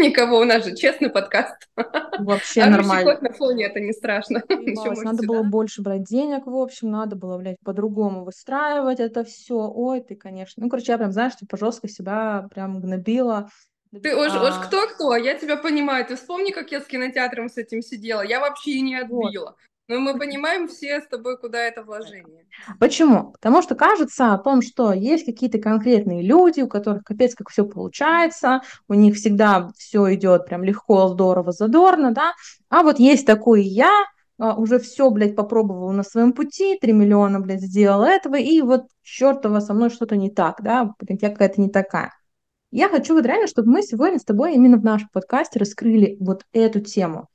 никого, у нас же честный подкаст. Вообще а нормально. на фоне это не страшно. Надо было больше брать денег, в общем, надо было, блядь, по-другому выстраивать это все. Ой, ты, конечно. Ну, короче, я прям, знаешь, типа жестко себя прям гнобила. Ты уж, а... уж кто-кто, я тебя понимаю. Ты вспомни, как я с кинотеатром с этим сидела. Я вообще и не отбила. Вот. Но мы понимаем все с тобой, куда это вложение. Почему? Потому что кажется о том, что есть какие-то конкретные люди, у которых капец как все получается, у них всегда все идет прям легко, здорово, задорно, да, а вот есть такой я, а, уже все, блядь, попробовала на своем пути, 3 миллиона, блядь, сделала этого, и вот чертова со мной что-то не так, да, я какая-то не такая. Я хочу вот реально, чтобы мы сегодня с тобой именно в нашем подкасте раскрыли вот эту тему.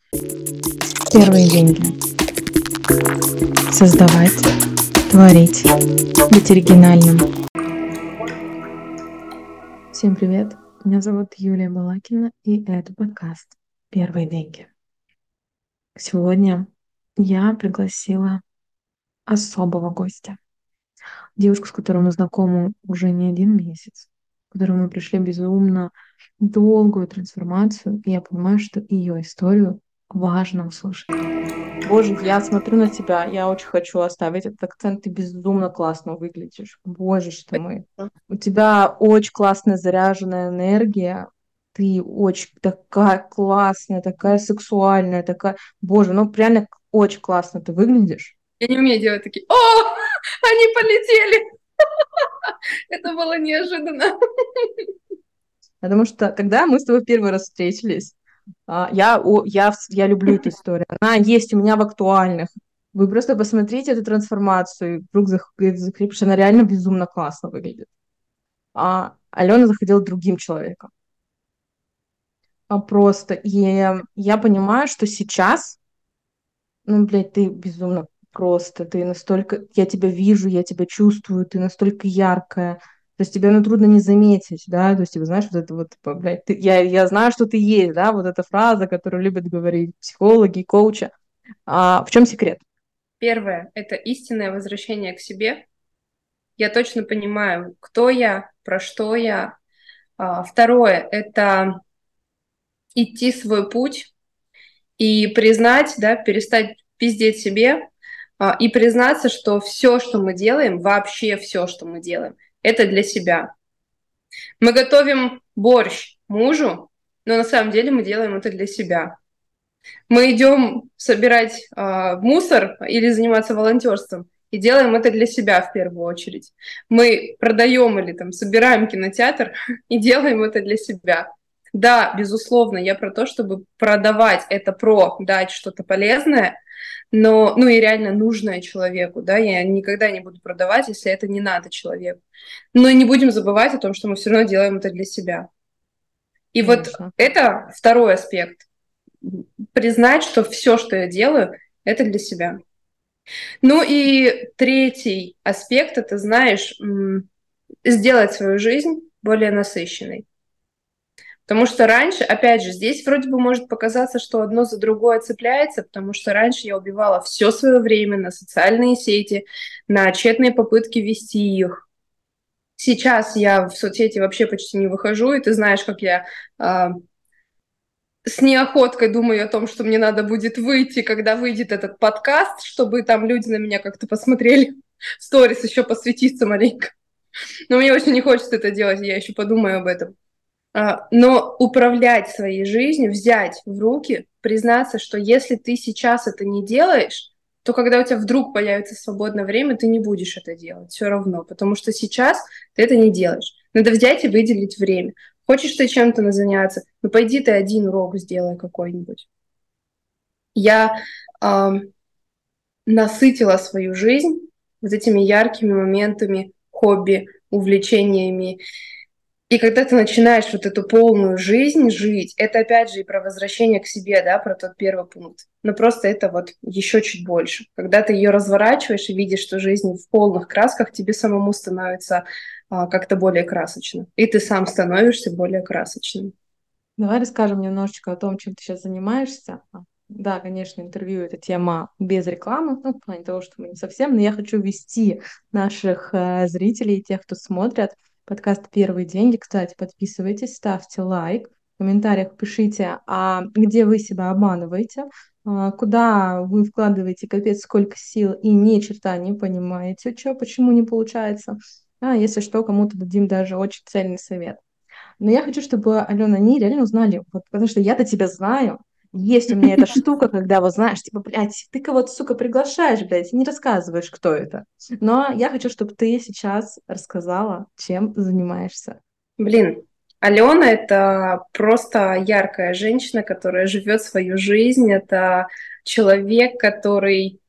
Первые деньги создавать, творить, быть оригинальным. Всем привет, меня зовут Юлия Балакина, и это подкаст «Первые деньги». Сегодня я пригласила особого гостя. Девушку, с которой мы знакомы уже не один месяц, с которой мы пришли безумно долгую трансформацию, и я понимаю, что ее историю важно услышать. Боже, я смотрю на тебя, я очень хочу оставить этот акцент, ты безумно классно выглядишь. Боже что мы. У тебя очень классная заряженная энергия, ты очень такая классная, такая сексуальная, такая... Боже, ну реально очень классно ты выглядишь. Я не умею делать такие, о, они полетели. Это было неожиданно. Потому что, когда мы с тобой первый раз встретились, я, я, я люблю эту историю. Она есть у меня в актуальных. Вы просто посмотрите эту трансформацию, вдруг закрепишь, она реально безумно классно выглядит. А Алена заходила другим человеком. А просто. И я понимаю, что сейчас, ну, блядь, ты безумно просто, ты настолько, я тебя вижу, я тебя чувствую, ты настолько яркая, то есть тебе ну, трудно не заметить, да, то есть, ты знаешь, вот это вот, типа, блядь, ты, я, я знаю, что ты есть, да, вот эта фраза, которую любят говорить психологи, коучи. А, в чем секрет? Первое – это истинное возвращение к себе. Я точно понимаю, кто я, про что я. А, второе – это идти свой путь и признать, да, перестать пиздеть себе а, и признаться, что все, что мы делаем, вообще все, что мы делаем, это для себя. Мы готовим борщ мужу, но на самом деле мы делаем это для себя. Мы идем собирать э, мусор или заниматься волонтерством и делаем это для себя в первую очередь. Мы продаем или там собираем кинотеатр и делаем это для себя. Да, безусловно, я про то, чтобы продавать это про дать что-то полезное, но, ну и реально нужное человеку, да, я никогда не буду продавать, если это не надо человеку. Но не будем забывать о том, что мы все равно делаем это для себя. И Конечно. вот это второй аспект. Признать, что все, что я делаю, это для себя. Ну и третий аспект, это, знаешь, сделать свою жизнь более насыщенной. Потому что раньше, опять же, здесь вроде бы может показаться, что одно за другое цепляется, потому что раньше я убивала все свое время на социальные сети, на тщетные попытки вести их. Сейчас я в соцсети вообще почти не выхожу, и ты знаешь, как я э, с неохоткой думаю о том, что мне надо будет выйти, когда выйдет этот подкаст, чтобы там люди на меня как-то посмотрели, сторис еще посвятиться маленько. Но мне очень не хочется это делать, я еще подумаю об этом. А, но управлять своей жизнью, взять в руки, признаться, что если ты сейчас это не делаешь, то когда у тебя вдруг появится свободное время, ты не будешь это делать все равно, потому что сейчас ты это не делаешь. Надо взять и выделить время. Хочешь ты чем-то заняться, ну пойди ты один урок сделай какой-нибудь. Я э, насытила свою жизнь вот этими яркими моментами, хобби, увлечениями. И когда ты начинаешь вот эту полную жизнь жить, это опять же и про возвращение к себе, да, про тот первый пункт. Но просто это вот еще чуть больше. Когда ты ее разворачиваешь и видишь, что жизнь в полных красках, тебе самому становится а, как-то более красочно. И ты сам становишься более красочным. Давай расскажем немножечко о том, чем ты сейчас занимаешься. Да, конечно, интервью — это тема без рекламы, ну, в плане того, что мы не совсем, но я хочу вести наших э, зрителей, тех, кто смотрят, подкаст «Первые деньги». Кстати, подписывайтесь, ставьте лайк, в комментариях пишите, а где вы себя обманываете, а, куда вы вкладываете капец сколько сил и ни черта не понимаете, что, почему не получается. А если что, кому-то дадим даже очень цельный совет. Но я хочу, чтобы, Алена, они реально узнали, вот, потому что я-то тебя знаю, есть у меня эта штука, когда вот знаешь, типа, блядь, ты кого-то, сука, приглашаешь, блядь, и не рассказываешь, кто это. Но я хочу, чтобы ты сейчас рассказала, чем занимаешься. Блин, Алена — это просто яркая женщина, которая живет свою жизнь. Это человек, который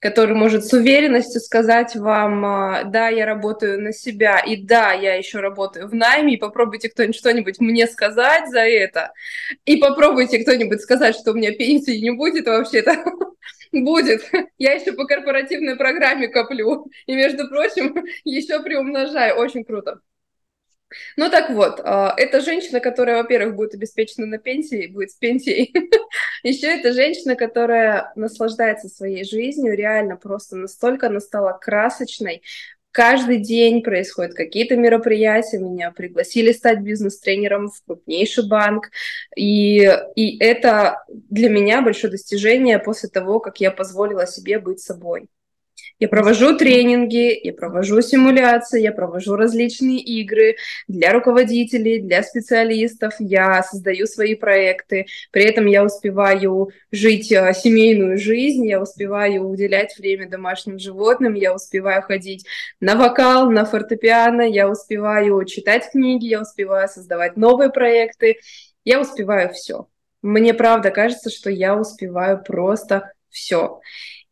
который может с уверенностью сказать вам, а, да, я работаю на себя, и да, я еще работаю в найме, и попробуйте кто-нибудь что-нибудь мне сказать за это, и попробуйте кто-нибудь сказать, что у меня пенсии не будет вообще-то. Будет. Я еще по корпоративной программе коплю. И, между прочим, еще приумножаю. Очень круто. Ну так вот, а, это женщина, которая, во-первых, будет обеспечена на пенсии, будет с пенсией. Еще это женщина, которая наслаждается своей жизнью, реально просто настолько она стала красочной. Каждый день происходят какие-то мероприятия, меня пригласили стать бизнес-тренером в крупнейший банк, и, и это для меня большое достижение после того, как я позволила себе быть собой. Я провожу тренинги, я провожу симуляции, я провожу различные игры для руководителей, для специалистов, я создаю свои проекты, при этом я успеваю жить э, семейную жизнь, я успеваю уделять время домашним животным, я успеваю ходить на вокал, на фортепиано, я успеваю читать книги, я успеваю создавать новые проекты, я успеваю все. Мне правда кажется, что я успеваю просто все.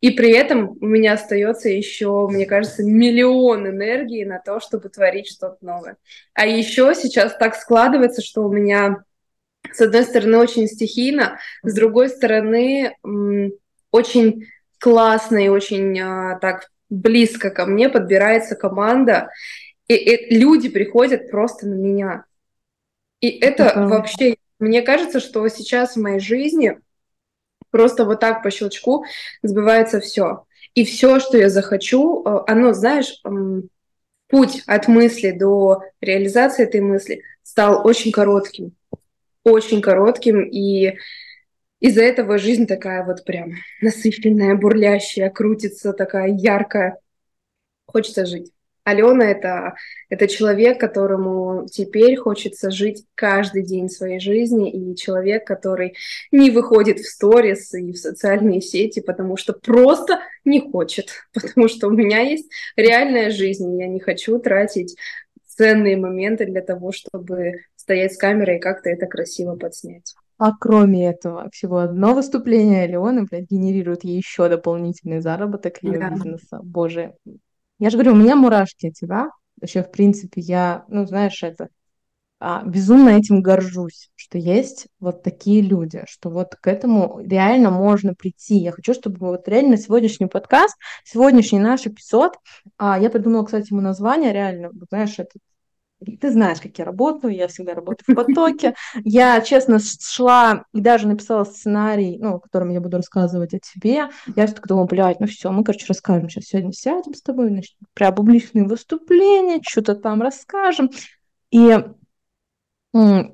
И при этом у меня остается еще, мне кажется, миллион энергии на то, чтобы творить что-то новое. А еще сейчас так складывается, что у меня, с одной стороны, очень стихийно, с другой стороны, очень классно и очень а, так близко ко мне подбирается команда, и, и люди приходят просто на меня. И это, это вообще, мне кажется, что сейчас в моей жизни Просто вот так по щелчку сбывается все. И все, что я захочу, э, оно, знаешь, путь от мысли до реализации этой мысли стал очень коротким. Очень коротким. И из-за этого жизнь такая вот прям насыщенная, бурлящая, крутится, такая яркая. Хочется жить. Алена это, это человек, которому теперь хочется жить каждый день своей жизни, и человек, который не выходит в сторис и в социальные сети, потому что просто не хочет, потому что у меня есть реальная жизнь, и я не хочу тратить ценные моменты для того, чтобы стоять с камерой и как-то это красиво подснять. А кроме этого, всего одно выступление Алеоны, блядь, генерирует ей еще дополнительный заработок ее да. бизнеса. Боже, я же говорю, у меня мурашки от тебя. Вообще, в принципе, я, ну, знаешь, это а, безумно этим горжусь, что есть вот такие люди, что вот к этому реально можно прийти. Я хочу, чтобы вот реально сегодняшний подкаст, сегодняшний наш эпизод, а, я придумала, кстати, ему название реально, знаешь, это ты знаешь, как я работаю, я всегда работаю в потоке. Я, честно, шла и даже написала сценарий, ну, которым я буду рассказывать о тебе. Я все так думала, блядь, ну все, мы, короче, расскажем сейчас. Сегодня сядем с тобой, значит, про публичные выступления, что-то там расскажем. И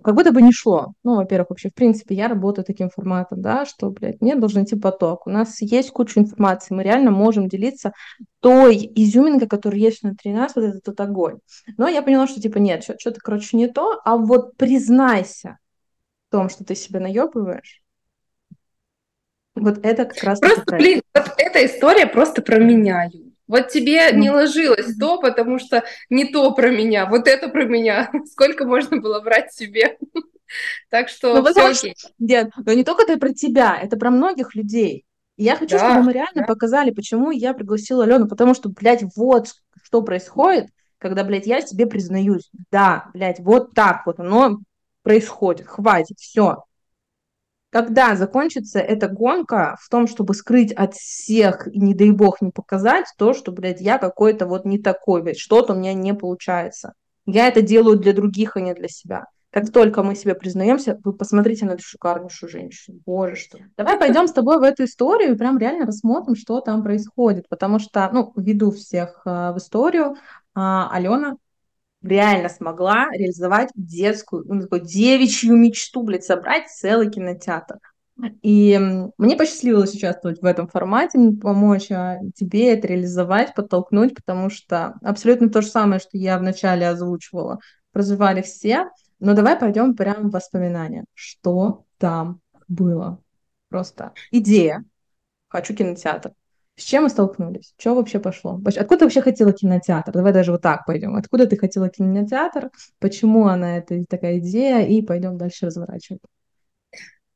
как будто бы не шло. Ну, во-первых, вообще, в принципе, я работаю таким форматом, да, что, блядь, мне должен идти поток. У нас есть куча информации, мы реально можем делиться той изюминкой, которая есть внутри нас, вот этот тот огонь. Но я поняла, что, типа, нет, что-то, короче, не то, а вот признайся в том, что ты себя наебываешь, вот это как раз... Просто, блин, вот эта история просто про меня, вот тебе не ложилось то, потому что не то про меня, вот это про меня. Сколько можно было брать себе? Так что ну, все окей. Нет, но не только это про тебя, это про многих людей. И я хочу, да, чтобы мы реально да. показали, почему я пригласила Алену, потому что, блядь, вот что происходит, когда, блядь, я себе признаюсь. Да, блядь, вот так вот оно происходит, хватит, все. Когда закончится эта гонка в том, чтобы скрыть от всех и, не дай бог, не показать то, что, блядь, я какой-то вот не такой, блядь, что-то у меня не получается. Я это делаю для других, а не для себя. Как только мы себе признаемся, вы посмотрите на эту шикарнейшую женщину. Боже, что. Давай пойдем с тобой в эту историю и прям реально рассмотрим, что там происходит. Потому что, ну, веду всех э, в историю. А, Алена реально смогла реализовать детскую, ну, такую девичью мечту, блядь, собрать целый кинотеатр. И мне посчастливилось участвовать в этом формате, помочь а, тебе это реализовать, подтолкнуть, потому что абсолютно то же самое, что я вначале озвучивала, проживали все. Но давай пойдем прямо в воспоминания. Что там было? Просто идея. Хочу кинотеатр. С чем мы столкнулись? Что вообще пошло? Откуда ты вообще хотела кинотеатр? Давай даже вот так пойдем. Откуда ты хотела кинотеатр? Почему она это такая идея? И пойдем дальше разворачивать.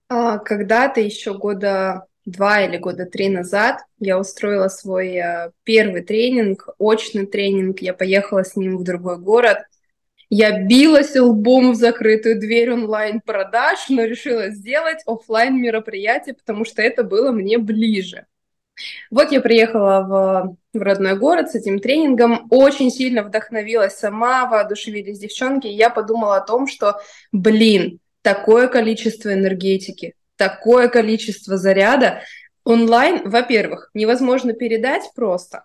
А, когда-то еще года два или года три назад я устроила свой э, первый тренинг, очный тренинг. Я поехала с ним в другой город. Я билась лбом в закрытую дверь онлайн-продаж, но решила сделать офлайн мероприятие, потому что это было мне ближе. Вот я приехала в, в родной город с этим тренингом, очень сильно вдохновилась сама, воодушевились девчонки, и я подумала о том, что, блин, такое количество энергетики, такое количество заряда. Онлайн, во-первых, невозможно передать просто,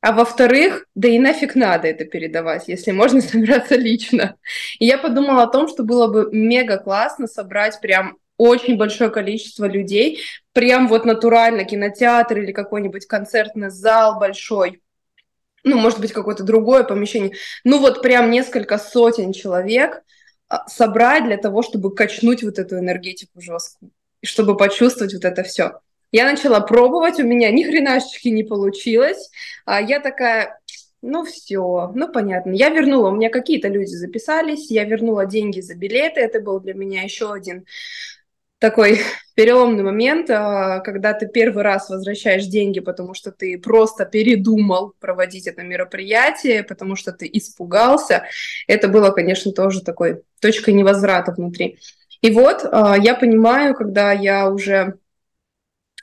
а во-вторых, да и нафиг надо это передавать, если можно собираться лично. И я подумала о том, что было бы мега классно собрать прям очень большое количество людей, прям вот натурально кинотеатр или какой-нибудь концертный зал большой, ну, может быть, какое-то другое помещение, ну, вот прям несколько сотен человек – а, собрать для того, чтобы качнуть вот эту энергетику жесткую, чтобы почувствовать вот это все. Я начала пробовать, у меня ни хренашечки не получилось. А я такая, ну все, ну понятно. Я вернула, у меня какие-то люди записались, я вернула деньги за билеты, это был для меня еще один такой переломный момент, а, когда ты первый раз возвращаешь деньги, потому что ты просто передумал проводить это мероприятие, потому что ты испугался. Это было, конечно, тоже такой точкой невозврата внутри. И вот а, я понимаю, когда я уже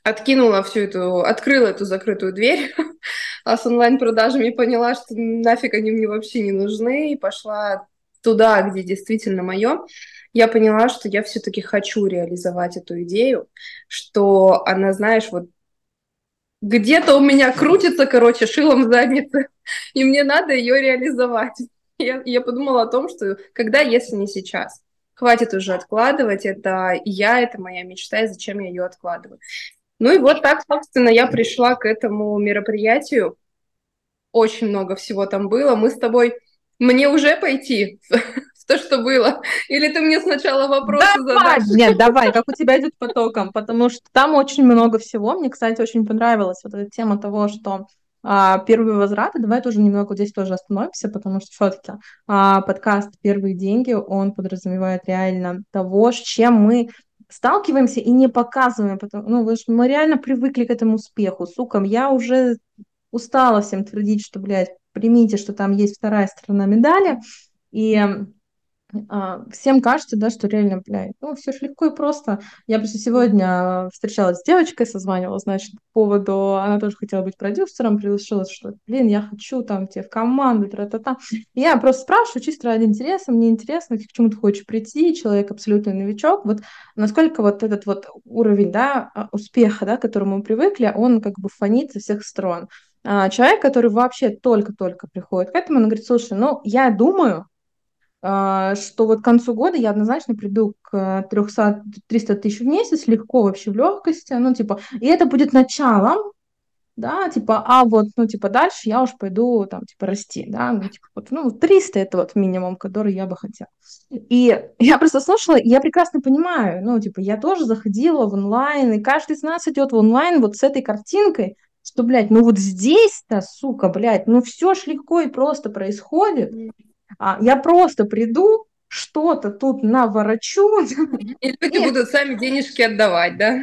откинула всю эту, открыла эту закрытую дверь а с онлайн-продажами поняла, что нафиг они мне вообще не нужны, и пошла туда, где действительно мое я поняла, что я все-таки хочу реализовать эту идею, что она, знаешь, вот где-то у меня крутится, короче, шилом в заднице, и мне надо ее реализовать. Я, я подумала о том, что когда, если не сейчас, хватит уже откладывать, это я, это моя мечта, и зачем я ее откладываю. Ну и вот так, собственно, я пришла к этому мероприятию. Очень много всего там было. Мы с тобой... Мне уже пойти то, что было? Или ты мне сначала вопросы давай, задашь? Нет, давай, как у тебя идет потоком, потому что там очень много всего. Мне, кстати, очень понравилась вот эта тема того, что а, первые возвраты. Давай тоже немного здесь тоже остановимся, потому что все-таки а, подкаст «Первые деньги», он подразумевает реально того, с чем мы сталкиваемся и не показываем, потому, ну, мы реально привыкли к этому успеху. Сука, я уже устала всем твердить, что, блядь, примите, что там есть вторая сторона медали, и всем кажется, да, что реально, блядь, ну, все же легко и просто. Я просто сегодня встречалась с девочкой, созванивалась, значит, по поводу, она тоже хотела быть продюсером, решила, что, блин, я хочу там тебе в команду, тра-та-та. Я просто спрашиваю, чисто ради интереса, мне интересно, к чему ты хочешь прийти, человек абсолютно новичок, вот насколько вот этот вот уровень, да, а, успеха, да, к которому мы привыкли, он как бы фонит со всех сторон. А человек, который вообще только-только приходит к этому, он говорит, слушай, ну, я думаю, а, что вот к концу года я однозначно приду к 300, 300 тысяч в месяц, легко вообще в легкости, ну, типа, и это будет началом, да, типа, а вот, ну, типа, дальше я уж пойду, там, типа, расти, да, ну, типа, вот, ну, 300 это вот минимум, который я бы хотела. И я просто слушала, я прекрасно понимаю, ну, типа, я тоже заходила в онлайн, и каждый из нас идет в онлайн вот с этой картинкой, что, блядь, ну вот здесь-то, сука, блядь, ну все ж легко и просто происходит, а, я просто приду, что-то тут наворочу. И люди Нет. будут сами денежки отдавать, да?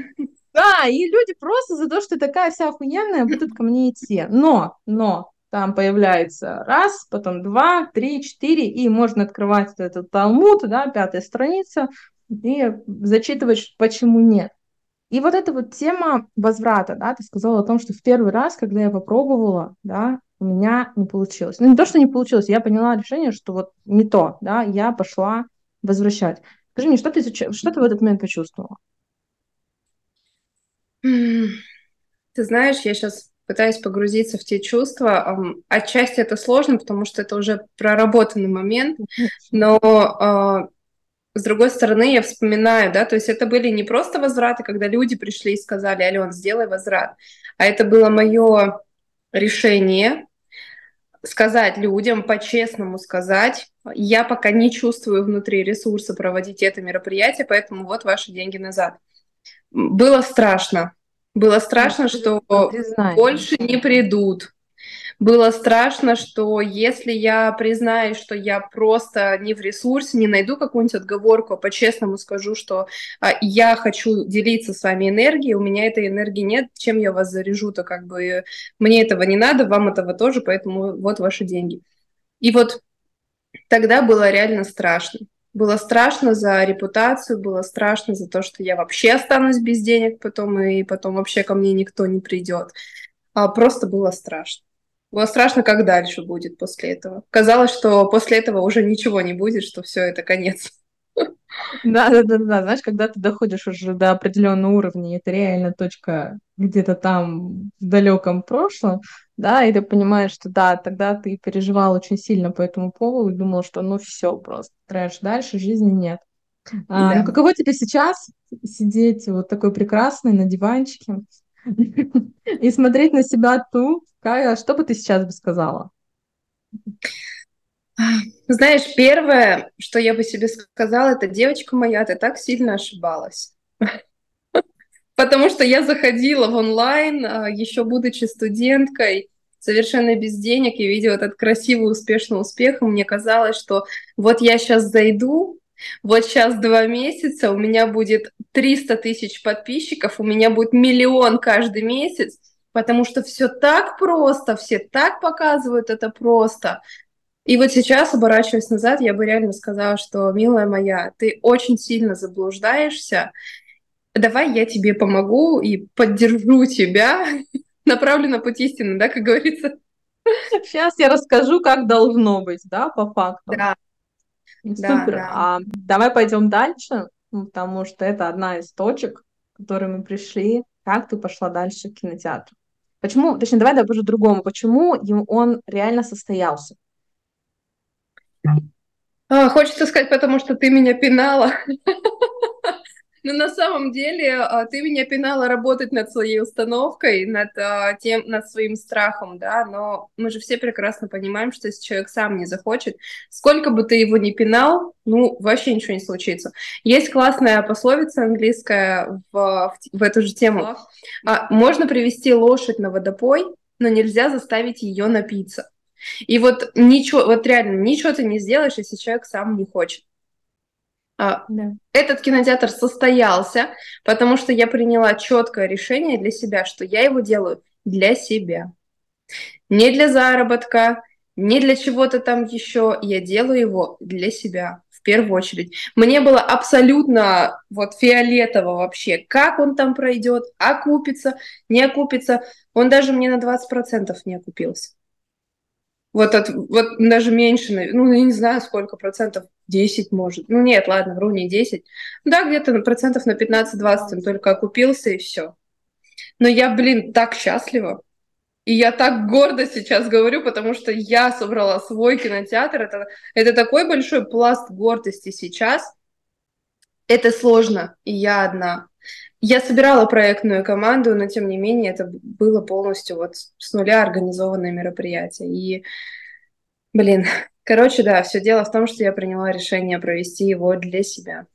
Да, и люди просто за то, что такая вся охуенная, будут ко мне идти. Но, но, там появляется раз, потом два, три, четыре, и можно открывать этот талмуд, да, пятая страница, и зачитывать, почему нет. И вот эта вот тема возврата, да, ты сказала о том, что в первый раз, когда я попробовала, да, у меня не получилось. Ну, не то, что не получилось, я поняла решение, что вот не то, да, я пошла возвращать. Скажи мне, что ты, что ты в этот момент почувствовала? Ты знаешь, я сейчас пытаюсь погрузиться в те чувства. Отчасти это сложно, потому что это уже проработанный момент, но а, с другой стороны, я вспоминаю, да, то есть это были не просто возвраты, когда люди пришли и сказали, Ален, сделай возврат, а это было мое решение сказать людям, по-честному сказать, я пока не чувствую внутри ресурса проводить это мероприятие, поэтому вот ваши деньги назад. Было страшно. Было страшно, что больше не придут было страшно, что если я признаюсь, что я просто не в ресурсе, не найду какую-нибудь отговорку, а по-честному скажу, что а, я хочу делиться с вами энергией, у меня этой энергии нет, чем я вас заряжу, то как бы мне этого не надо, вам этого тоже, поэтому вот ваши деньги. И вот тогда было реально страшно. Было страшно за репутацию, было страшно за то, что я вообще останусь без денег потом, и потом вообще ко мне никто не придет. А просто было страшно. Было страшно, как дальше будет после этого. Казалось, что после этого уже ничего не будет, что все это конец. Да, да, да, да. Знаешь, когда ты доходишь уже до определенного уровня, это реально точка где-то там в далеком прошлом, да, и ты понимаешь, что да, тогда ты переживал очень сильно по этому поводу и думал, что ну все, просто трэш, дальше жизни нет. А, ну, да. Ну каково тебе сейчас сидеть вот такой прекрасный на диванчике и смотреть на себя ту, Кая, что бы ты сейчас бы сказала? Знаешь, первое, что я бы себе сказала, это девочка моя, ты так сильно ошибалась. Потому что я заходила в онлайн, а, еще будучи студенткой, совершенно без денег, и видела этот красивый, успешный успех, и мне казалось, что вот я сейчас зайду, вот сейчас два месяца, у меня будет 300 тысяч подписчиков, у меня будет миллион каждый месяц, потому что все так просто, все так показывают это просто. И вот сейчас, оборачиваясь назад, я бы реально сказала, что, милая моя, ты очень сильно заблуждаешься, давай я тебе помогу и поддержу тебя, направлю на путь истины, да, как говорится. Сейчас я расскажу, как должно быть, да, по факту. Да. Супер. Да, да. А, давай пойдем дальше, потому что это одна из точек, к которой мы пришли. Как ты пошла дальше к кинотеатру? Почему, точнее, давай да, по-другому. Почему он реально состоялся? А, хочется сказать, потому что ты меня пинала. Но на самом деле а, ты меня пинала работать над своей установкой, над, а, тем, над своим страхом, да, но мы же все прекрасно понимаем, что если человек сам не захочет, сколько бы ты его ни пинал, ну, вообще ничего не случится. Есть классная пословица английская в, в, в эту же тему. А, можно привести лошадь на водопой, но нельзя заставить ее напиться. И вот ничего, вот реально, ничего ты не сделаешь, если человек сам не хочет. А, да. Этот кинотеатр состоялся, потому что я приняла четкое решение для себя, что я его делаю для себя. Не для заработка, не для чего-то там еще. Я делаю его для себя в первую очередь. Мне было абсолютно вот фиолетово вообще, как он там пройдет, окупится, не окупится. Он даже мне на 20% не окупился. Вот, от, вот даже меньше, ну, я не знаю, сколько процентов, 10 может. Ну, нет, ладно, вру, не 10. Да, где-то процентов на 15-20 он только окупился, и все. Но я, блин, так счастлива. И я так гордо сейчас говорю, потому что я собрала свой кинотеатр. Это, это такой большой пласт гордости сейчас. Это сложно, и я одна. Я собирала проектную команду, но тем не менее это было полностью вот с нуля организованное мероприятие. И, блин, короче, да, все дело в том, что я приняла решение провести его для себя.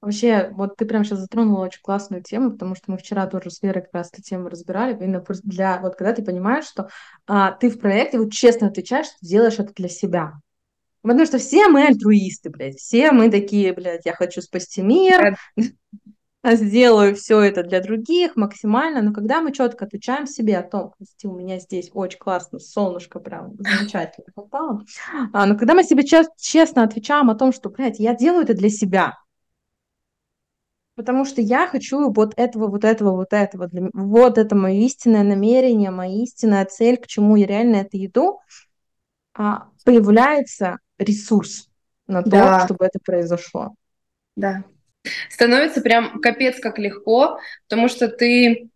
Вообще, вот ты прям сейчас затронула очень классную тему, потому что мы вчера тоже с Верой как раз эту тему разбирали, именно для, вот когда ты понимаешь, что а, ты в проекте вот честно отвечаешь, что делаешь это для себя. Потому что все мы альтруисты, блядь, все мы такие, блядь, я хочу спасти мир, сделаю все это для других максимально, но когда мы четко отвечаем себе о том, что у меня здесь очень классно, солнышко прям замечательно попало, а, но когда мы себе честно отвечаем о том, что, блядь, я делаю это для себя, потому что я хочу вот этого, вот этого, вот этого, для... вот это мое истинное намерение, моя истинная цель, к чему я реально это иду, а, появляется ресурс на то, да. чтобы это произошло. Да становится прям капец как легко, потому что ты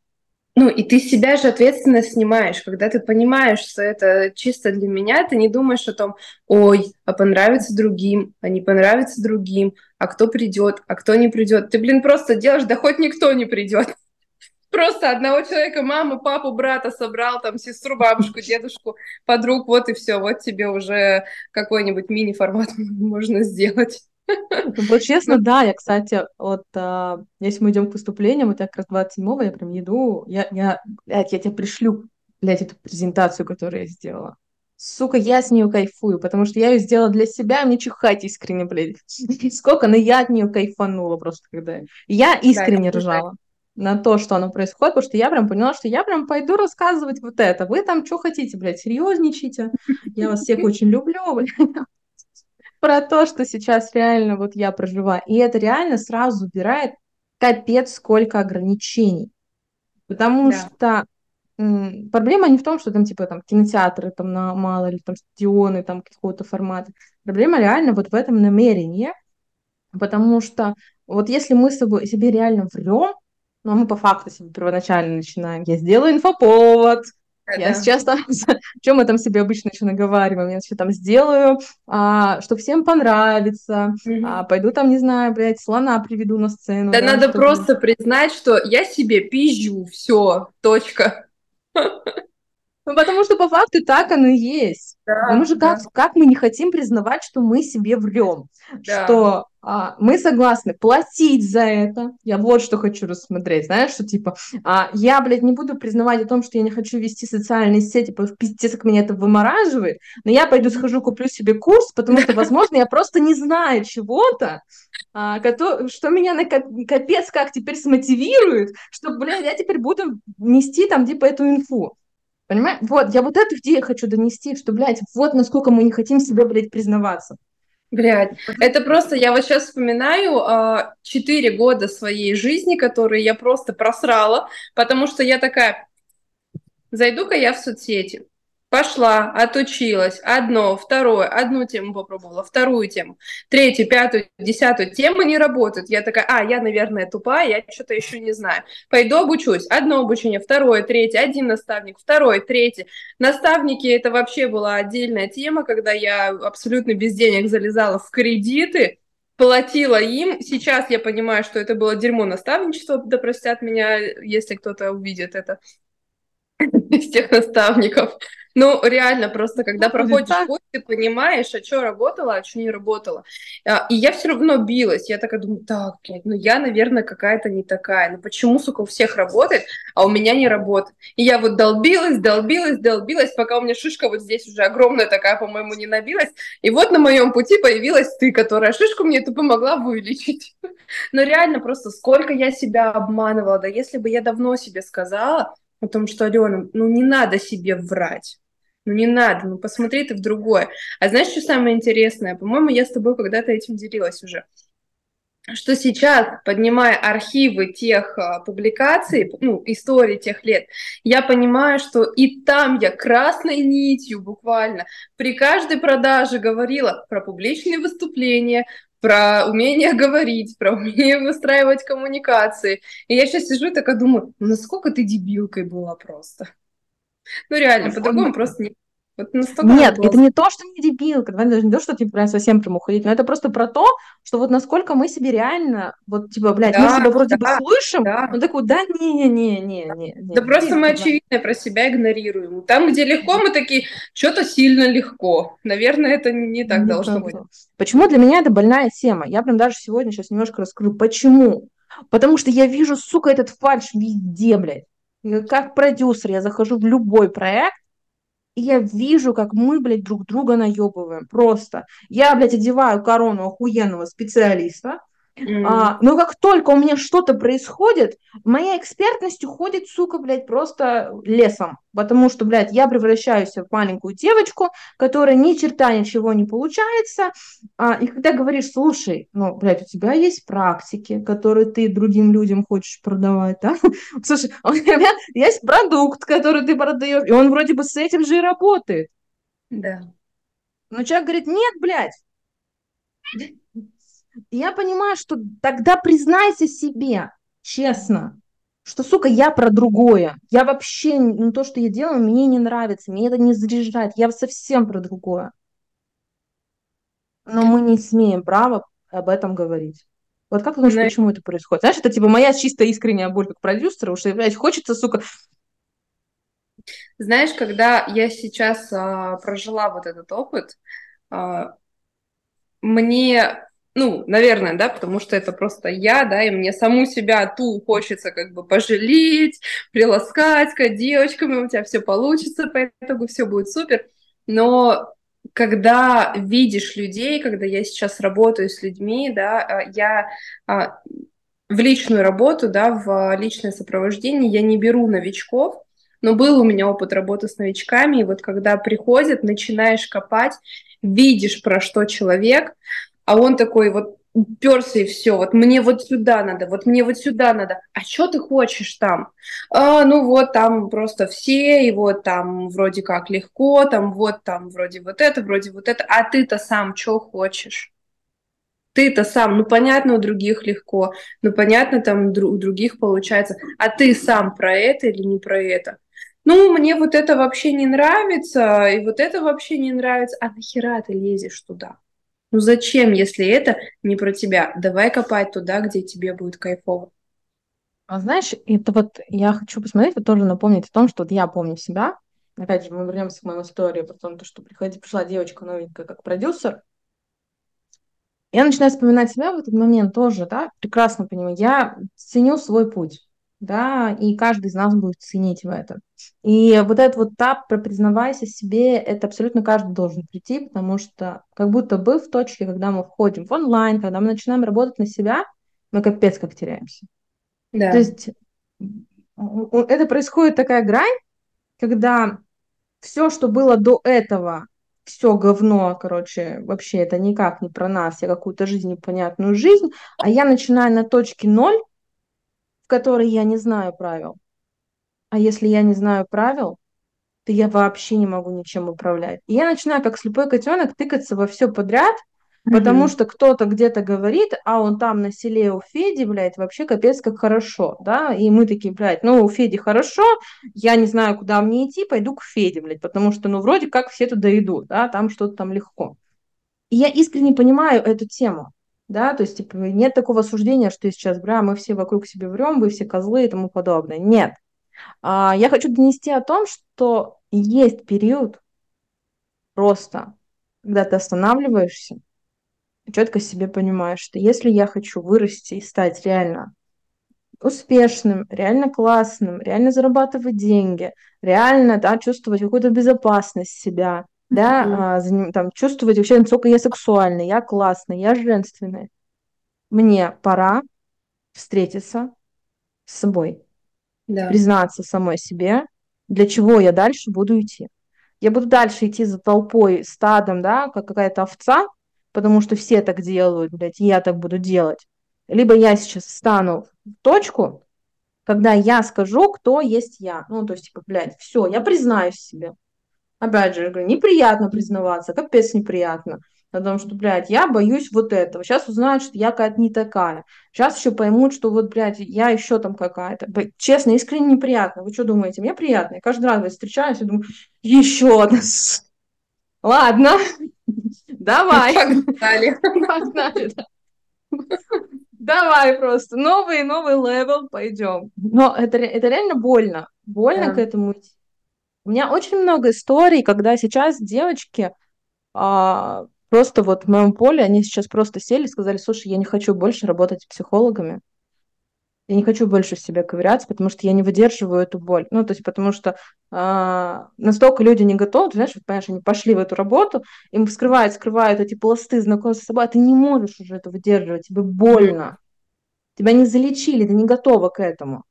Ну, и ты себя же ответственность снимаешь, когда ты понимаешь, что это чисто для меня, ты не думаешь о том, ой, а понравится другим, а не понравится другим, а кто придет, а кто не придет. Ты, блин, просто делаешь, да хоть никто не придет. Просто одного человека, маму, папу, брата собрал, там, сестру, бабушку, дедушку, подруг, вот и все, вот тебе уже какой-нибудь мини-формат можно сделать. Ну, вот честно, да, я, кстати, вот, а, если мы идем к выступлениям, вот я как раз 27-го, я прям иду, я, я, блядь, я тебе пришлю, блядь, эту презентацию, которую я сделала. Сука, я с нее кайфую, потому что я ее сделала для себя, и мне чихать искренне, блядь. Сколько, но я от нее кайфанула просто, когда... Я искренне да, ржала на то, что оно происходит, потому что я прям поняла, что я прям пойду рассказывать вот это. Вы там что хотите, блядь, серьезничайте. Я вас всех очень люблю, блядь про то, что сейчас реально вот я проживаю. И это реально сразу убирает капец сколько ограничений. Потому да. что м, проблема не в том, что там типа там кинотеатры там на мало или там стадионы там какого-то формата. Проблема реально вот в этом намерении, потому что вот если мы с собой себе реально врем, ну, а мы по факту себе первоначально начинаем. Я сделаю инфоповод, я да. сейчас там, чем мы там себе обычно еще наговариваем, я еще там сделаю, а, что всем понравится, угу. а, пойду там, не знаю, блядь, слона приведу на сцену. Да, да надо просто признать, что я себе пизжу, все, точка. Ну, потому что по факту так оно и есть. Да, мы же да. как, как мы не хотим признавать, что мы себе врем, да. что а, мы согласны платить за это. Я вот что хочу рассмотреть, знаешь, что типа, а, я, блядь, не буду признавать о том, что я не хочу вести социальные сети, потому что пиздец, как меня это вымораживает, но я пойду схожу, куплю себе курс, потому что, возможно, я просто не знаю чего-то, а, что меня на капец как теперь смотивирует, что, блядь, я теперь буду нести там типа эту инфу. Понимаешь? Вот, я вот эту идею хочу донести, что, блядь, вот насколько мы не хотим себе, блядь, признаваться. Блядь, это просто, я вот сейчас вспоминаю а, четыре года своей жизни, которые я просто просрала, потому что я такая, зайду-ка я в соцсети, Пошла, отучилась, одно, второе, одну тему попробовала, вторую тему, третью, пятую, десятую. Тема не работает. Я такая, а, я, наверное, тупая, я что-то еще не знаю. Пойду обучусь. Одно обучение, второе, третье, один наставник, второй, третий. Наставники – это вообще была отдельная тема, когда я абсолютно без денег залезала в кредиты, платила им. Сейчас я понимаю, что это было дерьмо наставничества, да простят меня, если кто-то увидит это из тех наставников. Ну, реально, просто когда проходишь путь, ты понимаешь, а что работало, а что не работало. А, и я все равно билась. Я такая думаю, так, блядь, ну я, наверное, какая-то не такая. Ну почему, сука, у всех работает, а у меня не работает? И я вот долбилась, долбилась, долбилась, пока у меня шишка вот здесь уже огромная такая, по-моему, не набилась. И вот на моем пути появилась ты, которая шишку мне эту помогла вылечить. Но реально просто сколько я себя обманывала. Да если бы я давно себе сказала, о том, что, Алена, ну не надо себе врать. Ну не надо, ну посмотри ты в другое. А знаешь, что самое интересное? По-моему, я с тобой когда-то этим делилась уже что сейчас, поднимая архивы тех а, публикаций, ну, истории тех лет, я понимаю, что и там я красной нитью буквально при каждой продаже говорила про публичные выступления, про умение говорить, про умение выстраивать коммуникации. И я сейчас сижу и такая думаю, «Ну, насколько ты дебилкой была просто. Ну реально, по-другому просто не вот Нет, это не то, что не дебилка, давай даже не то, что типа прям совсем прям уходить, но это просто про то, что вот насколько мы себе реально, вот типа, блядь, да, мы себя вроде да, бы слышим, да. но такой, да, не-не-не-не. Да не, просто мы очевидно про себя игнорируем. Там, где легко, мы такие, что-то сильно легко. Наверное, это не так не должно быть. Почему для меня это больная тема? Я прям даже сегодня сейчас немножко расскажу, почему. Потому что я вижу, сука, этот фальш везде, блядь. Как продюсер я захожу в любой проект, и я вижу, как мы, блядь, друг друга наебываем. Просто. Я, блядь, одеваю корону охуенного специалиста, Mm. А, но как только у меня что-то происходит, моя экспертность уходит, сука, блядь, просто лесом. Потому что, блядь, я превращаюсь в маленькую девочку, которая ни черта ничего не получается. А, и когда говоришь, слушай, ну, блядь, у тебя есть практики, которые ты другим людям хочешь продавать, да? Слушай, у меня есть продукт, который ты продаешь, и он вроде бы с этим же и работает. Да. Но человек говорит, нет, блядь, я понимаю, что тогда признайся себе, честно. что, сука, я про другое. Я вообще, ну, то, что я делаю, мне не нравится, мне это не заряжает, я совсем про другое. Но мы не смеем права об этом говорить. Вот как ты думаешь, Знаешь, почему это происходит? Знаешь, это типа моя чисто искренняя боль как продюсера, уж, блядь, хочется, сука... Знаешь, когда я сейчас а, прожила вот этот опыт, а, мне ну, наверное, да, потому что это просто я, да, и мне саму себя ту хочется как бы пожалеть, приласкать, сказать, девочка, у тебя все получится, поэтому все будет супер. Но когда видишь людей, когда я сейчас работаю с людьми, да, а, я а, в личную работу, да, в личное сопровождение я не беру новичков, но был у меня опыт работы с новичками, и вот когда приходят, начинаешь копать, видишь, про что человек, а он такой вот уперся и все, вот мне вот сюда надо, вот мне вот сюда надо. А что ты хочешь там? А, ну вот там просто все, и вот там вроде как легко, там вот там вроде вот это, вроде вот это. А ты-то сам что хочешь? Ты-то сам, ну понятно, у других легко, ну понятно, там у других получается. А ты сам про это или не про это? Ну, мне вот это вообще не нравится, и вот это вообще не нравится. А нахера ты лезешь туда? Ну зачем, если это не про тебя? Давай копать туда, где тебе будет кайфово. А знаешь, это вот я хочу посмотреть, вот тоже напомнить о том, что вот я помню себя. Опять же, мы вернемся к моей истории про то, что приходи, пришла девочка новенькая как продюсер. Я начинаю вспоминать себя в этот момент тоже, да, прекрасно понимаю. Я ценю свой путь да, и каждый из нас будет ценить в этом. И вот этот вот этап про признавайся себе, это абсолютно каждый должен прийти, потому что как будто бы в точке, когда мы входим в онлайн, когда мы начинаем работать на себя, мы капец как теряемся. Да. То есть это происходит такая грань, когда все, что было до этого, все говно, короче, вообще это никак не про нас, я какую-то жизнь непонятную жизнь, а я начинаю на точке ноль, в которой я не знаю правил. А если я не знаю правил, то я вообще не могу ничем управлять. И я начинаю, как слепой котенок, тыкаться во все подряд, потому что кто-то где-то говорит, а он там на селе у Феди, блядь, вообще капец как хорошо, да, и мы такие, блядь, ну, у Феди хорошо, я не знаю, куда мне идти, пойду к Феде, блядь, потому что, ну, вроде как все туда идут, да, там что-то там легко. И я искренне понимаю эту тему да, то есть типа, нет такого суждения, что сейчас, бля, мы все вокруг себе врем, вы все козлы и тому подобное. Нет. А, я хочу донести о том, что есть период просто, когда ты останавливаешься, четко себе понимаешь, что если я хочу вырасти и стать реально успешным, реально классным, реально зарабатывать деньги, реально да, чувствовать какую-то безопасность себя, да, mm-hmm. а, там, чувствовать вообще, насколько я сексуальный, я классный, я женственный. Мне пора встретиться с собой, да. признаться самой себе, для чего я дальше буду идти. Я буду дальше идти за толпой, стадом, да, как какая-то овца, потому что все так делают, блядь, и я так буду делать. Либо я сейчас встану в точку, когда я скажу, кто есть я. Ну, то есть, типа, блядь, все, я признаюсь себе. Опять же, говорю, неприятно признаваться, капец неприятно. Потому что, блядь, я боюсь вот этого. Сейчас узнают, что я какая-то не такая. Сейчас еще поймут, что вот, блядь, я еще там какая-то. Честно, искренне неприятно. Вы что думаете? Мне приятно. Я каждый раз встречаюсь и думаю, еще одна. Ладно, давай. Погнали. Погнали, Давай просто. Новый, новый level, пойдем. Но это, это реально больно. Больно да. к этому идти. У меня очень много историй, когда сейчас девочки а, просто вот в моем поле, они сейчас просто сели и сказали, слушай, я не хочу больше работать с психологами. Я не хочу больше в себе ковыряться, потому что я не выдерживаю эту боль. Ну, то есть потому что а, настолько люди не готовы, ты знаешь, вот, понимаешь, они пошли в эту работу, им вскрывают, скрывают эти пласты знакомства с собой, а ты не можешь уже это выдерживать, тебе больно. Тебя не залечили, ты не готова к этому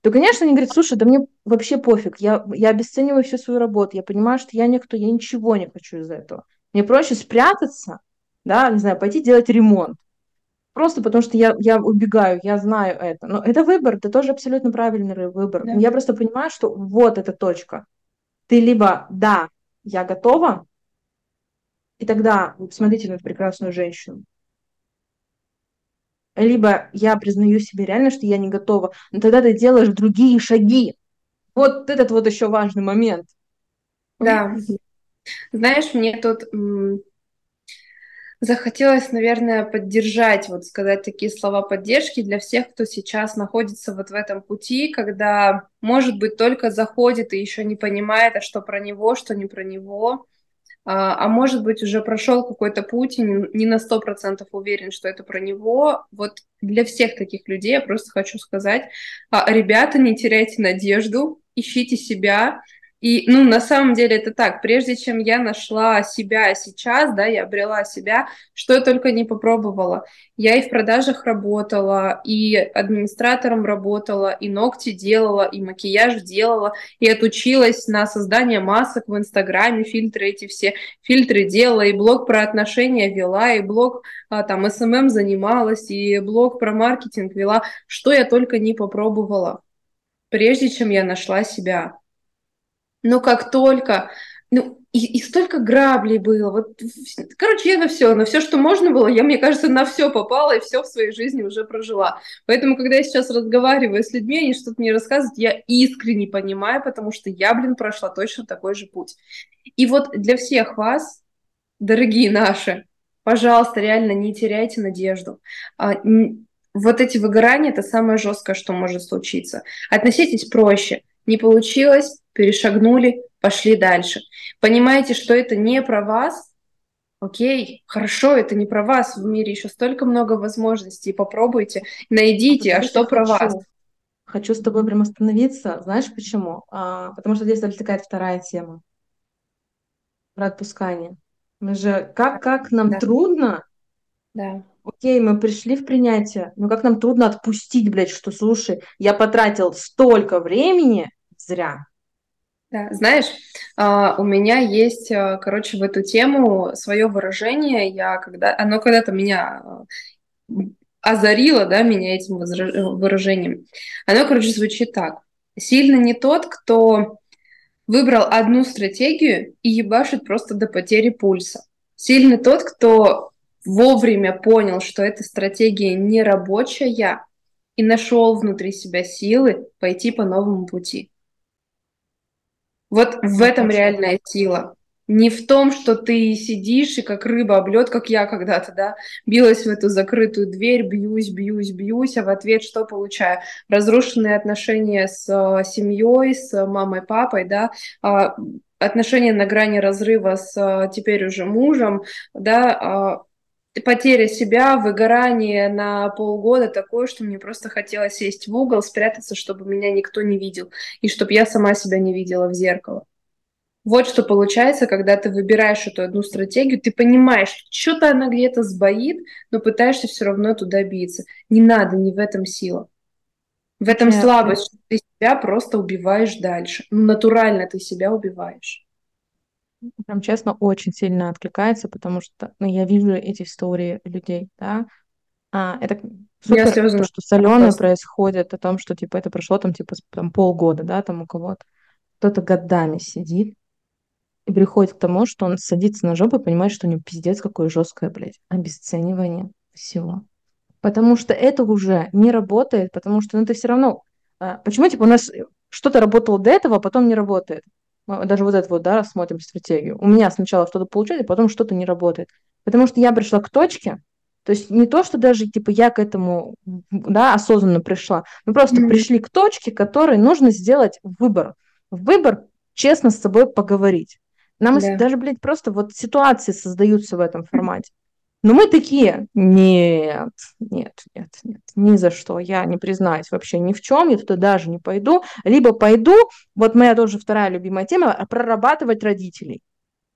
то, конечно, они говорят, слушай, да мне вообще пофиг, я, я обесцениваю всю свою работу, я понимаю, что я никто, я ничего не хочу из этого. Мне проще спрятаться, да, не знаю, пойти делать ремонт. Просто потому что я, я убегаю, я знаю это. Но это выбор, это тоже абсолютно правильный выбор. Да. Я просто понимаю, что вот эта точка. Ты либо да, я готова, и тогда смотрите на эту прекрасную женщину. либо я признаю себе реально, что я не готова, но тогда ты делаешь другие шаги. Вот этот вот еще важный момент. Да. Знаешь, мне тут захотелось, наверное, поддержать, вот сказать такие слова поддержки для всех, кто сейчас находится вот в этом пути, когда, может быть, только заходит и еще не понимает, а что про него, что не про него, а, а может быть, уже прошел какой-то путь и не на сто процентов уверен, что это про него. Вот для всех таких людей я просто хочу сказать, а, ребята, не теряйте надежду, ищите себя, и, ну, на самом деле это так. Прежде чем я нашла себя сейчас, да, я обрела себя, что я только не попробовала. Я и в продажах работала, и администратором работала, и ногти делала, и макияж делала, и отучилась на создание масок в Инстаграме, фильтры эти все, фильтры делала, и блог про отношения вела, и блог а, там SMM занималась, и блог про маркетинг вела. Что я только не попробовала, прежде чем я нашла себя. Но как только, ну, и, и столько граблей было. Вот, короче, я на все, на все, что можно было, я, мне кажется, на все попала и все в своей жизни уже прожила. Поэтому, когда я сейчас разговариваю с людьми, они что-то мне рассказывают, я искренне понимаю, потому что я, блин, прошла точно такой же путь. И вот для всех вас, дорогие наши, пожалуйста, реально не теряйте надежду. А, вот эти выгорания – это самое жесткое, что может случиться. Относитесь проще. Не получилось, перешагнули, пошли дальше. Понимаете, что это не про вас, окей, хорошо, это не про вас, в мире еще столько много возможностей, попробуйте, найдите, а, а что про вас. Хочу с тобой прям остановиться, знаешь почему? А, потому что здесь возникает вторая тема про отпускание. Мы же, как, как нам да. трудно, да. Окей, мы пришли в принятие, но как нам трудно отпустить, блядь, что, слушай, я потратил столько времени зря. Да, знаешь, а, у меня есть, а, короче, в эту тему свое выражение. Я когда, оно когда-то меня а, озарило, да, меня этим выражением. Оно, короче, звучит так. Сильно не тот, кто выбрал одну стратегию и ебашит просто до потери пульса. Сильный тот, кто вовремя понял, что эта стратегия не рабочая, и нашел внутри себя силы пойти по новому пути. Вот в этом реальная сила. Не в том, что ты сидишь и как рыба об лед, как я когда-то, да, билась в эту закрытую дверь, бьюсь, бьюсь, бьюсь, а в ответ что получаю? Разрушенные отношения с э, семьей, с мамой, папой, да, э, отношения на грани разрыва с э, теперь уже мужем, да, потеря себя, выгорание на полгода такое, что мне просто хотелось сесть в угол, спрятаться, чтобы меня никто не видел, и чтобы я сама себя не видела в зеркало. Вот что получается, когда ты выбираешь эту одну стратегию, ты понимаешь, что что-то она где-то сбоит, но пытаешься все равно туда биться. Не надо, не в этом сила. В этом Нет, слабость, что ты себя просто убиваешь дальше. Ну, натурально ты себя убиваешь. Прям честно, очень сильно откликается, потому что ну, я вижу эти истории людей, да. А, это супер, то, что с Аленой происходит, о том, что типа это прошло там типа там, полгода, да, там у кого-то. Кто-то годами сидит и приходит к тому, что он садится на жопу и понимает, что у него пиздец какое жесткое, блядь, обесценивание всего. Потому что это уже не работает, потому что ну, ты все равно... А, почему, типа, у нас что-то работало до этого, а потом не работает? Даже вот это вот, да, рассмотрим стратегию. У меня сначала что-то получается, а потом что-то не работает. Потому что я пришла к точке, то есть не то, что даже типа я к этому да, осознанно пришла, мы просто mm-hmm. пришли к точке, которой нужно сделать выбор. Выбор честно с собой поговорить. Нам да. даже, блядь, просто вот ситуации создаются в этом формате. Но мы такие, нет, нет, нет, нет, ни за что, я не признаюсь вообще ни в чем, я туда даже не пойду, либо пойду, вот моя тоже вторая любимая тема, прорабатывать родителей.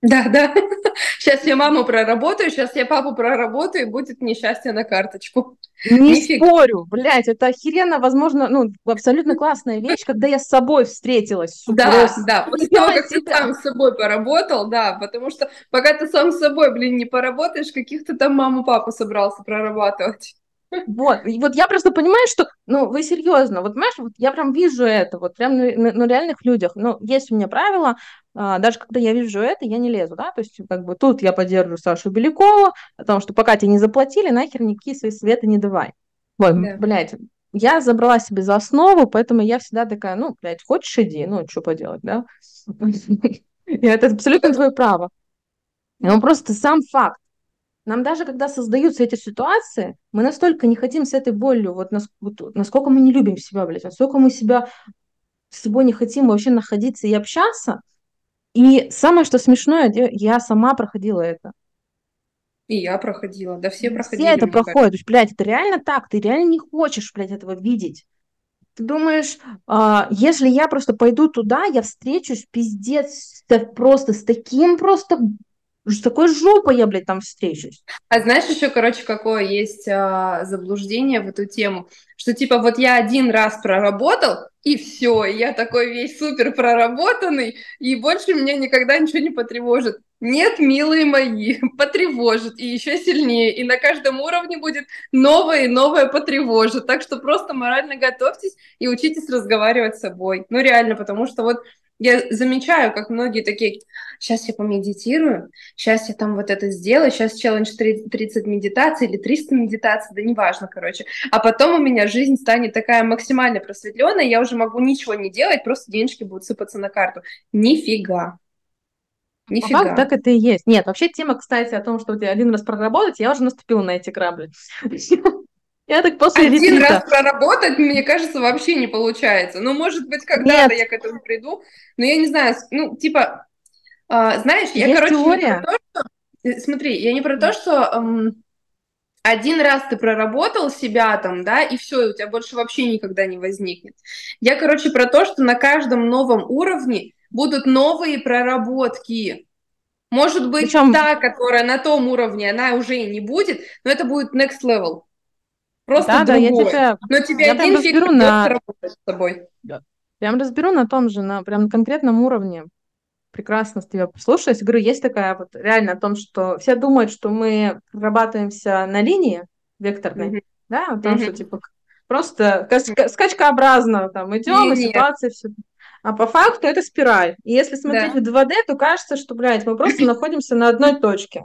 Да, да. Сейчас я маму проработаю, сейчас я папу проработаю, и будет несчастье на карточку. Не Нифиг. спорю, блядь, это охеренно, возможно, ну, абсолютно классная вещь, когда я с собой встретилась. Да, да, после того, как ты сам с собой поработал, да, потому что пока ты сам с собой, блин, не поработаешь, каких-то там маму-папу собрался прорабатывать. Вот, и вот я просто понимаю, что, ну, вы серьезно, вот, понимаешь, вот я прям вижу это, вот прям на, на, на реальных людях, ну, есть у меня правило, а, даже когда я вижу это, я не лезу, да, то есть, как бы, тут я поддерживаю Сашу Белякову, о том, что пока тебе не заплатили, нахер никакие свои советы не давай. Ой, Да. блядь, я забрала себе за основу, поэтому я всегда такая, ну, блядь, хочешь иди, ну, что поделать, да? И это абсолютно твое право. Но просто сам факт. Нам даже когда создаются эти ситуации, мы настолько не хотим с этой болью, вот, нас, вот насколько мы не любим себя, блядь, насколько мы себя с собой не хотим вообще находиться и общаться. И самое, что смешное, я сама проходила это. И я проходила, да все проходили. Все это проходят, то есть, блядь, это реально так, ты реально не хочешь, блядь, этого видеть. Ты думаешь, а, если я просто пойду туда, я встречусь пиздец просто с таким просто с такой жопой я, блядь, там встречусь. А знаешь еще, короче, какое есть а, заблуждение в эту тему? Что типа вот я один раз проработал, и все, я такой весь супер проработанный, и больше меня никогда ничего не потревожит. Нет, милые мои, потревожит, и еще сильнее, и на каждом уровне будет новое и новое потревожит. Так что просто морально готовьтесь и учитесь разговаривать с собой. Ну реально, потому что вот я замечаю, как многие такие, сейчас я помедитирую, сейчас я там вот это сделаю, сейчас челлендж 30 медитаций или 300 медитаций, да неважно, короче. А потом у меня жизнь станет такая максимально просветленная, я уже могу ничего не делать, просто денежки будут сыпаться на карту. Нифига. Нифига. По факту так это и есть. Нет, вообще тема, кстати, о том, что у тебя один раз проработать, я уже наступила на эти грабли. Я так после Один ретрита. раз проработать, мне кажется, вообще не получается. Ну, может быть, когда-то я к этому приду. Но я не знаю, ну, типа, э, знаешь, я, Есть короче, теория. не про то, что... Э, смотри, я не про то, что эм, один раз ты проработал себя там, да, и все, у тебя больше вообще никогда не возникнет. Я, короче, про то, что на каждом новом уровне будут новые проработки. Может быть, Причем... та, которая на том уровне, она уже и не будет, но это будет next level. Просто да, другое. Да, я тебя, Но тебе я один фиг на... работать с тобой. Да. Прям разберу на том же, на прям конкретном уровне. Прекрасно с тебя послушаюсь. Говорю, есть такая вот реально о том, что все думают, что мы прорабатываемся на линии векторной, mm-hmm. да, о том, mm-hmm. что типа просто скачкообразно там идем, и ситуация все. А по факту это спираль. И если смотреть да. в 2D, то кажется, что, блядь, мы просто находимся на одной точке.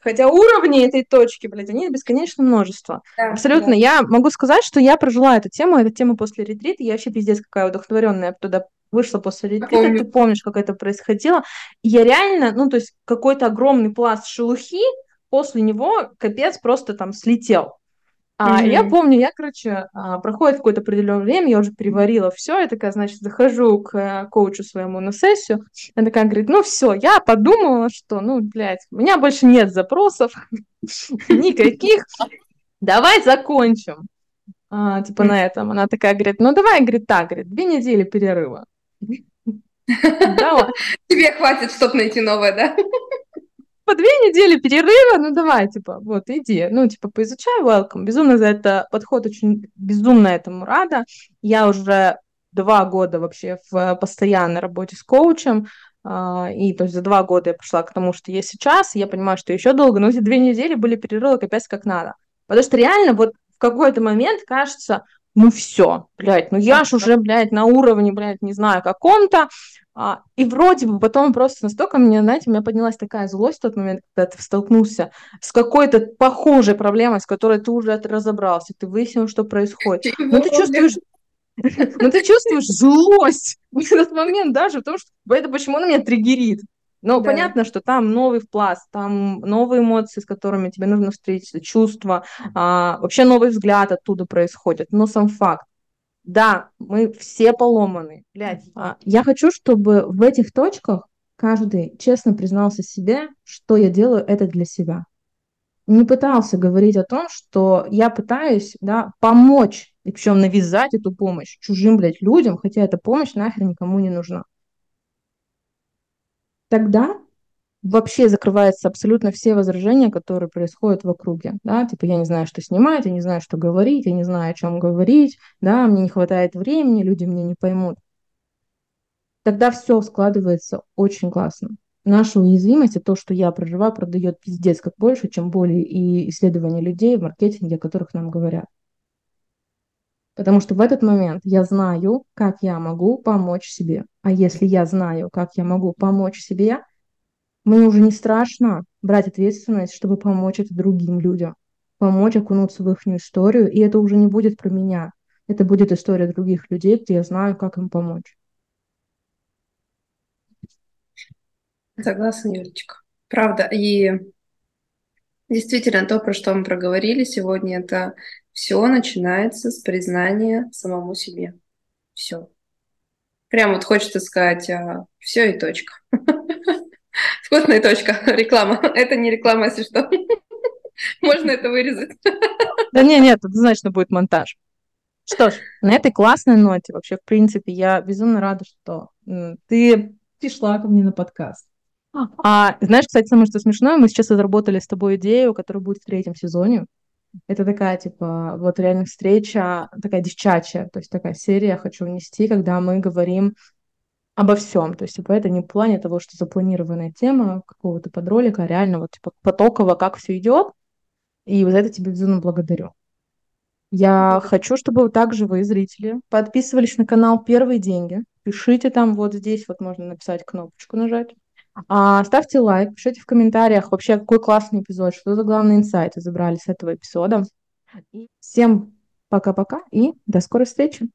Хотя уровни этой точки, блядь, они бесконечно множество. Да, Абсолютно. Да. Я могу сказать, что я прожила эту тему, эту тему после ретрита. Я вообще пиздец какая удохотворенная туда вышла после ретрита. Помню. Ты помнишь, как это происходило. Я реально, ну, то есть какой-то огромный пласт шелухи, после него капец просто там слетел. А, mm-hmm. Я помню, я, короче, а, проходит какое-то определенное время, я уже переварила все, я такая, значит, захожу к э, коучу своему на сессию, она такая говорит, ну все, я подумала, что, ну, блядь, у меня больше нет запросов никаких, давай закончим. А, типа на этом. Она такая говорит, ну давай, говорит, так, говорит, две недели перерыва. Тебе хватит, чтобы найти новое, да? По две недели перерыва, ну давай, типа, вот, иди, ну, типа, поизучай welcome. Безумно за это подход, очень безумно этому рада. Я уже два года вообще в постоянной работе с коучем, Uh, и то есть за два года я пришла к тому, что есть сейчас, и я понимаю, что еще долго, но эти две недели были перерывы капец как надо. Потому что реально вот в какой-то момент кажется, ну все, блядь, ну я ж уже, блядь, на уровне, блядь, не знаю, каком-то, а, и вроде бы потом просто настолько мне, знаете, у меня поднялась такая злость в тот момент, когда ты столкнулся с какой-то похожей проблемой, с которой ты уже разобрался, ты выяснил, что происходит. Но ты чувствуешь, но ты чувствуешь злость в этот момент даже в том, что это почему она меня триггерит. Но да. понятно, что там новый пласт, там новые эмоции, с которыми тебе нужно встретиться, чувства, а, вообще новый взгляд оттуда происходит. Но сам факт, да, мы все поломаны. Блядь, а, я хочу, чтобы в этих точках каждый честно признался себе, что я делаю это для себя. Не пытался говорить о том, что я пытаюсь да, помочь, и причем навязать эту помощь чужим, блядь, людям, хотя эта помощь нахер никому не нужна. Тогда вообще закрываются абсолютно все возражения, которые происходят в округе, да, типа я не знаю, что снимать, я не знаю, что говорить, я не знаю, о чем говорить, да, мне не хватает времени, люди меня не поймут. Тогда все складывается очень классно. Наша уязвимость и то, что я проживаю, продает пиздец как больше, чем боли и исследования людей в маркетинге, о которых нам говорят. Потому что в этот момент я знаю, как я могу помочь себе. А если я знаю, как я могу помочь себе, мне уже не страшно брать ответственность, чтобы помочь это другим людям. помочь окунуться в их историю, и это уже не будет про меня. Это будет история других людей, где я знаю, как им помочь. Согласна, Юлечка. Правда. И действительно, то, про что мы проговорили сегодня, это все начинается с признания самому себе. Все. Прям вот хочется сказать, а, все и точка. Вкусная точка. Реклама. Это не реклама, если что. Можно это вырезать. Да не, нет, однозначно будет монтаж. Что ж, на этой классной ноте, вообще, в принципе, я безумно рада, что ты пришла ко мне на подкаст. А знаешь, кстати, самое что смешное, мы сейчас разработали с тобой идею, которая будет в третьем сезоне. Это такая, типа, вот реально встреча, такая девчачья, то есть такая серия хочу внести, когда мы говорим обо всем. То есть, типа, это не в плане того, что запланированная тема какого-то подролика, а реально вот, типа, потоково, как все идет. И вот это тебе безумно благодарю. Я хочу, чтобы также вы, зрители, подписывались на канал «Первые деньги». Пишите там вот здесь, вот можно написать кнопочку нажать. А, ставьте лайк, пишите в комментариях вообще, какой классный эпизод, что за главные инсайты забрали с этого эпизода. Всем пока-пока и до скорой встречи.